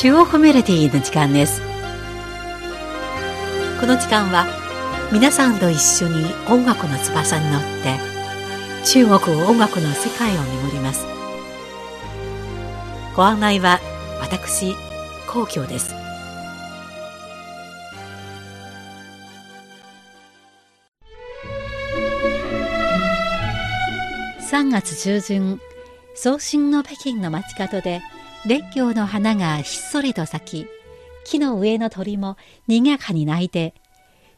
中央メロディーの時間です。この時間は皆さんと一緒に音楽の翼に乗って中国音楽の世界を巡ります。ご案内は私皇居です。3月中旬早春の北京の街角で列強の花がひっそりと咲き木の上の鳥も賑やかに鳴いて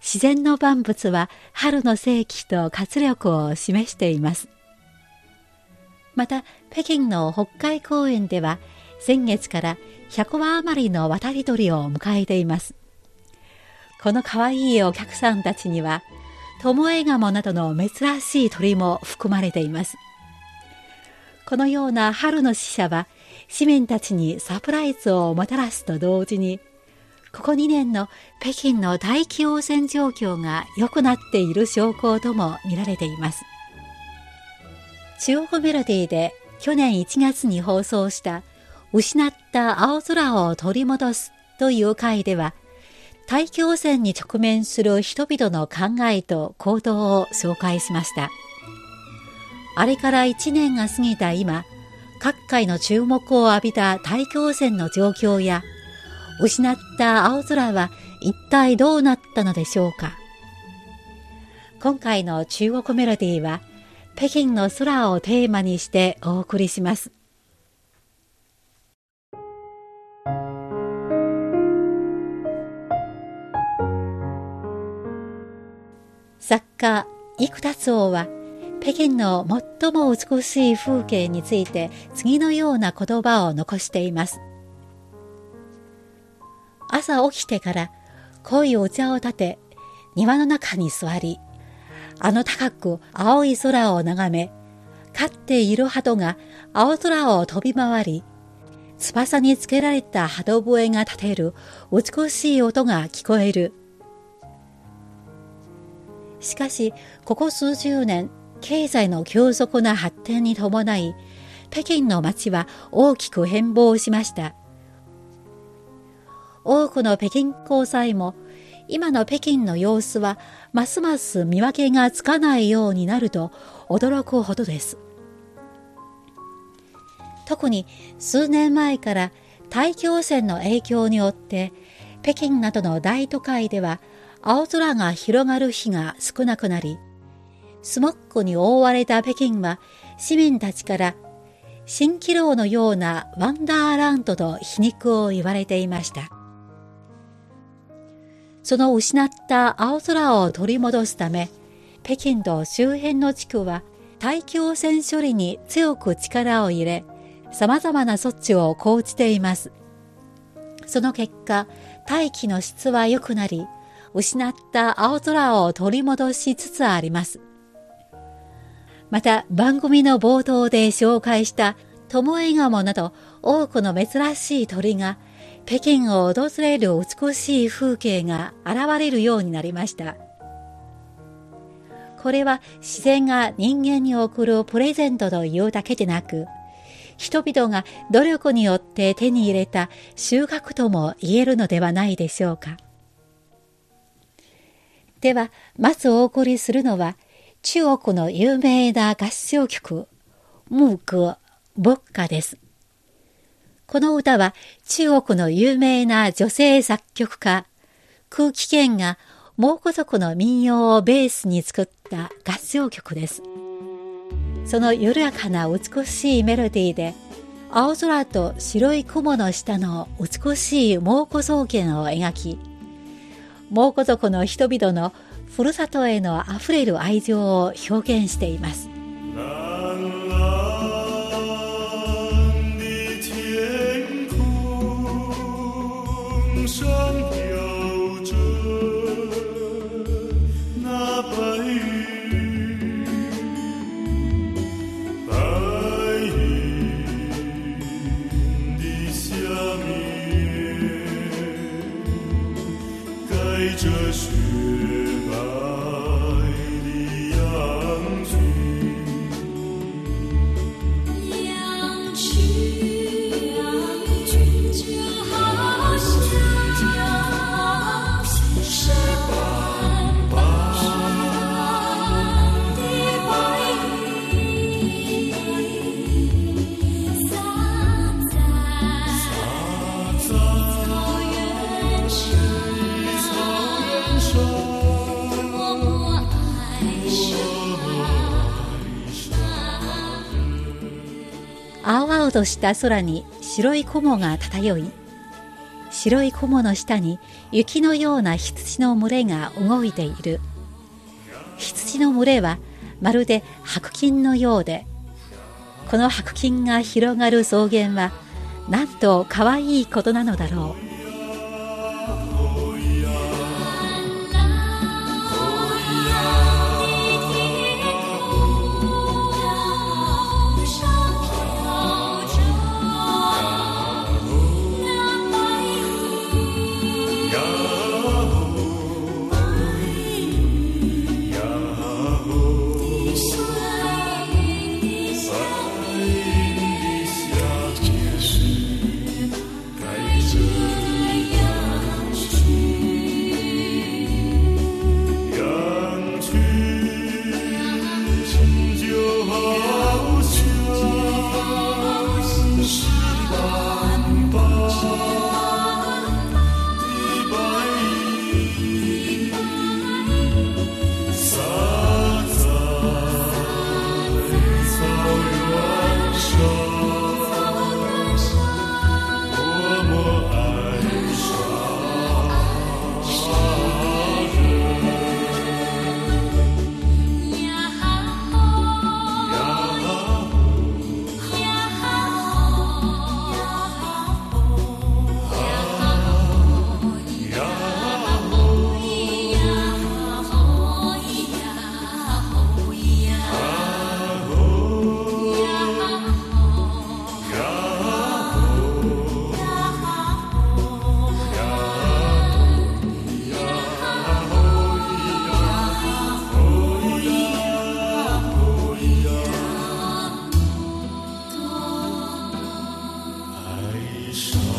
自然の万物は春の世紀と活力を示しています。また北京の北海公園では先月から100羽余りの渡り鳥を迎えています。この可愛いお客さんたちにはトモエガモなどの珍しい鳥も含まれています。このような春の使者は市民たちにサプライズをもたらすと同時にここ2年の北京の大気汚染状況が良くなっている証拠とも見られています中央メロディーで去年1月に放送した失った青空を取り戻すという回では大気汚染に直面する人々の考えと行動を紹介しました。あれから1年が過ぎた今、各界の注目を浴びた大気汚染の状況や、失った青空は一体どうなったのでしょうか。今回の中国メロディーは、北京の空をテーマにしてお送りします。作家、生田達夫は、北京の最も美しい風景について次のような言葉を残しています。朝起きてから濃いお茶を立て庭の中に座り、あの高く青い空を眺め、飼っている鳩が青空を飛び回り、翼につけられた鳩笛が立てる美しい音が聞こえる。しかし、ここ数十年、経済の急速な発展に伴い、北京の街は大きく変貌しました。多くの北京交際も、今の北京の様子はますます見分けがつかないようになると驚くほどです。特に数年前から大気汚染の影響によって北京などの大都会では青空が広がる日が少なくなりスモッグに覆われた北京は市民たちから蜃気楼のようなワンダーランドと皮肉を言われていました。その失った青空を取り戻すため、北京と周辺の地区は大気汚染処理に強く力を入れ、様々な措置を講じています。その結果、大気の質は良くなり、失った青空を取り戻しつつあります。また番組の冒頭で紹介したトモエガモなど多くの珍しい鳥が北京を訪れる美しい風景が現れるようになりました。これは自然が人間に送るプレゼントというだけでなく、人々が努力によって手に入れた収穫とも言えるのではないでしょうか。では、まずお送りするのは、中国の有名な合唱曲、ムーク、牧歌です。この歌は中国の有名な女性作曲家、空気圏が蒙古族の民謡をベースに作った合唱曲です。その緩やかな美しいメロディーで、青空と白い雲の下の美しい蒙古草原を描き、蒙古族の人々のふるさとへのあふれる愛情を表現しています。々とした空に白い雲が漂い白い雲の下に雪のような羊の群れが動いている。羊の群れはまるで白金のようでこの白金が広がる草原はなんと可愛いことなのだろう。Krishna.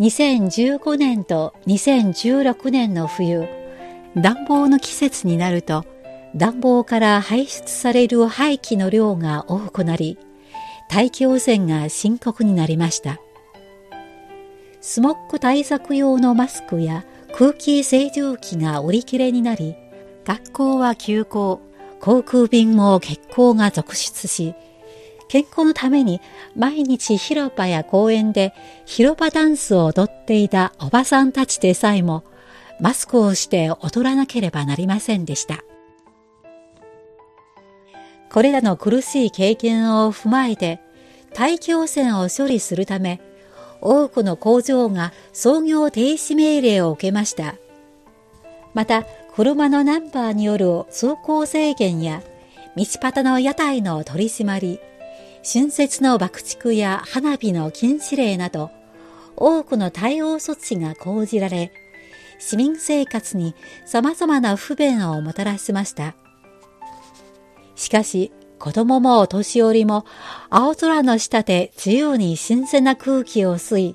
2015年と2016年の冬、暖房の季節になると、暖房から排出される排気の量が多くなり、大気汚染が深刻になりました。スモッグ対策用のマスクや空気清浄機が売り切れになり、学校は休校、航空便も欠航が続出し、健康のために毎日広場や公園で広場ダンスを踊っていたおばさんたちでさえもマスクをして踊らなければなりませんでした。これらの苦しい経験を踏まえて大気汚染を処理するため多くの工場が操業停止命令を受けました。また、車のナンバーによる通行制限や道端の屋台の取り締まり、春節の爆竹や花火の禁止令など、多くの対応措置が講じられ、市民生活に様々な不便をもたらしました。しかし、子供もお年寄りも青空の下で自由に新鮮な空気を吸い、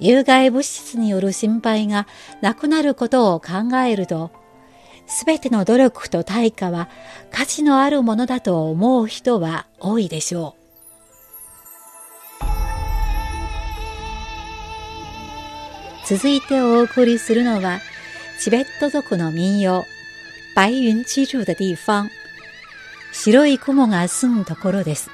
有害物質による心配がなくなることを考えると、すべての努力と対価は価値のあるものだと思う人は多いでしょう。続いてお送りするのは、チベット族の民謡、白雲地住的地方、白い雲が住むところです。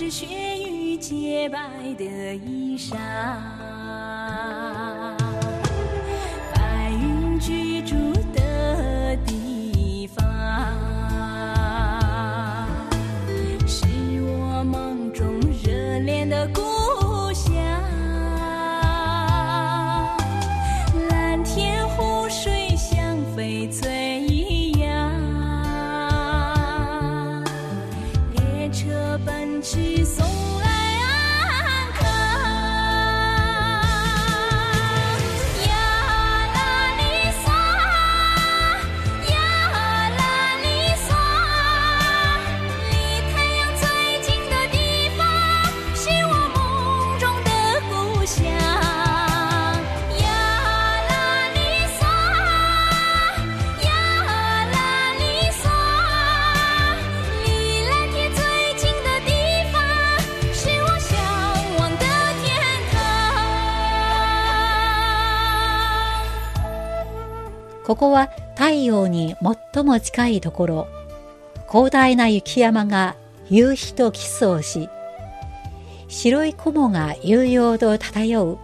是雪域洁白的衣裳。ここは太陽に最も近いところ。広大な雪山が夕日とキスをし白い雲が悠々と漂う。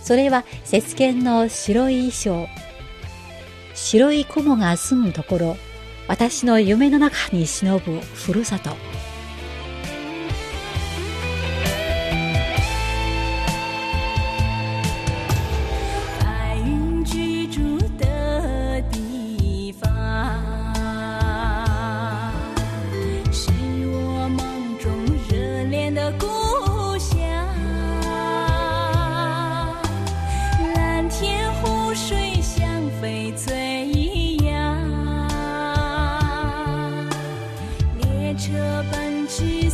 それは雪犬の白い衣装。白い雲が住むところ。私の夢の中に忍ぶふるさと。车奔驰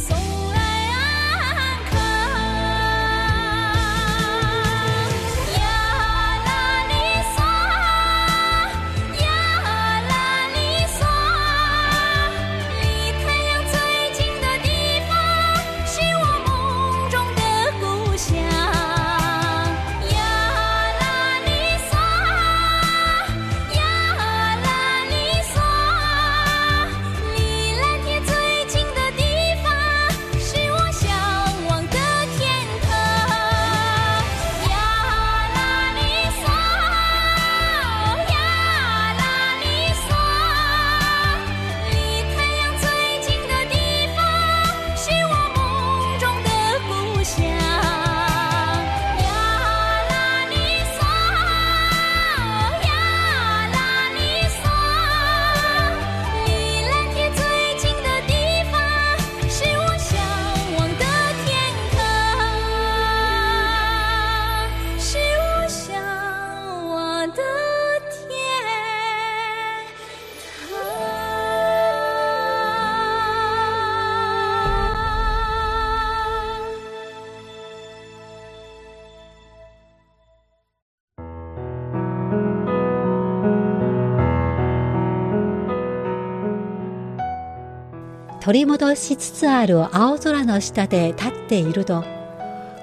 取り戻しつつある青空の下で立っていると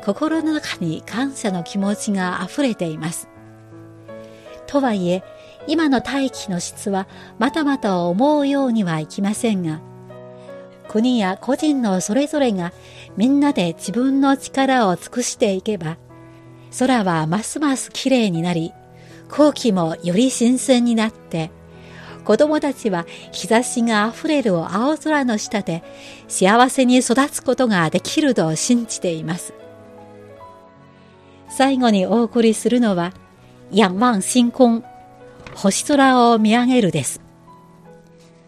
心の中に感謝の気持ちが溢れています。とはいえ今の大気の質はまたまた思うようにはいきませんが国や個人のそれぞれがみんなで自分の力を尽くしていけば空はますますきれいになり空気もより新鮮になって子供たちは日差しがあふれる青空の下で幸せに育つことができると信じています。最後にお送りするのは、仰望星空、星空を見上げるです。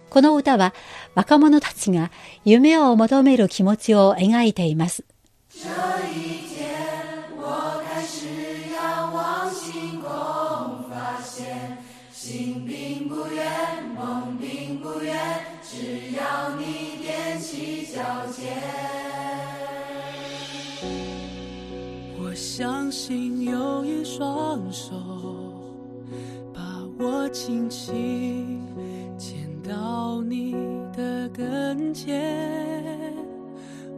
この歌は若者たちが夢を求める気持ちを描いています。我相信有一双手把我轻轻牵到你的跟前。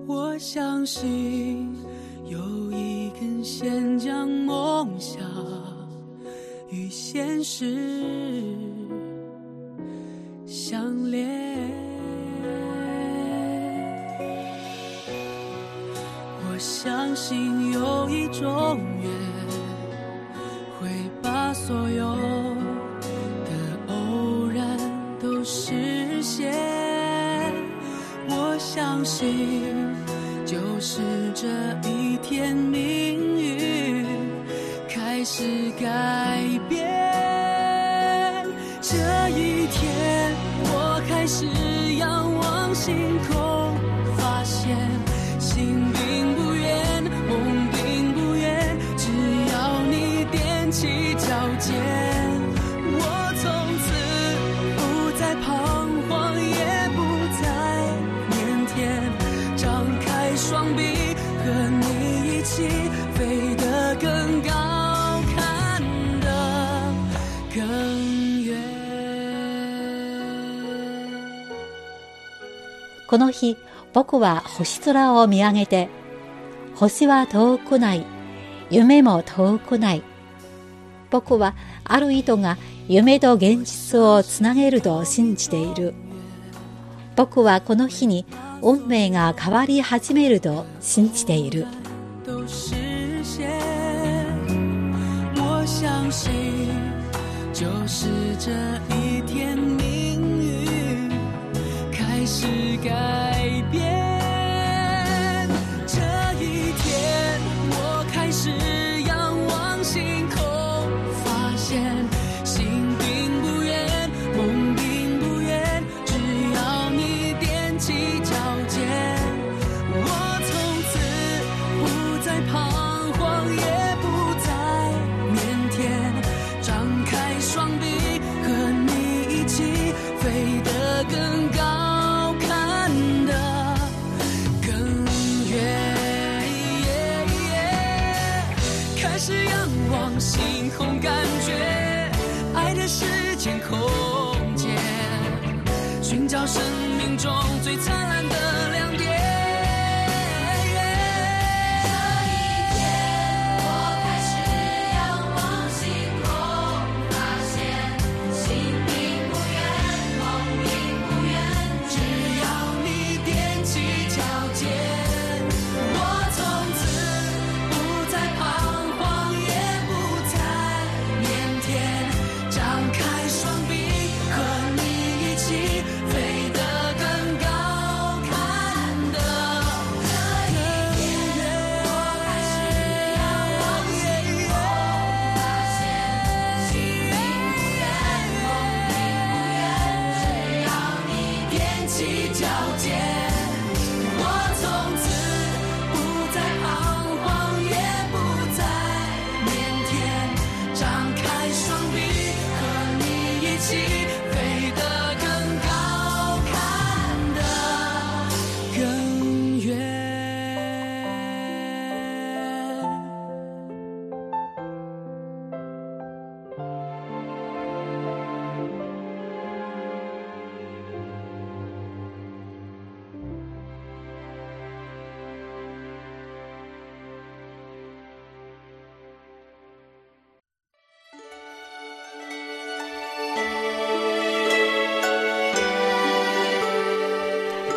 我相信有一根线将梦想与现实相连。相信有一种缘，会把所有的偶然都实现。我相信，就是这一天，命运开始改变。这一天，我开始仰望星开双臂，和你一起飞得更高，看得更远。この日、僕は星空を見上げて、星は遠くない、夢も遠くない。僕はある糸が夢と現実をつなげると信じている。僕はこの日に運命が変わり始めると信じている。都实现。我相信，就是这一天，命运开始改是仰望星空，感觉爱的时间空间。寻找生命中最灿烂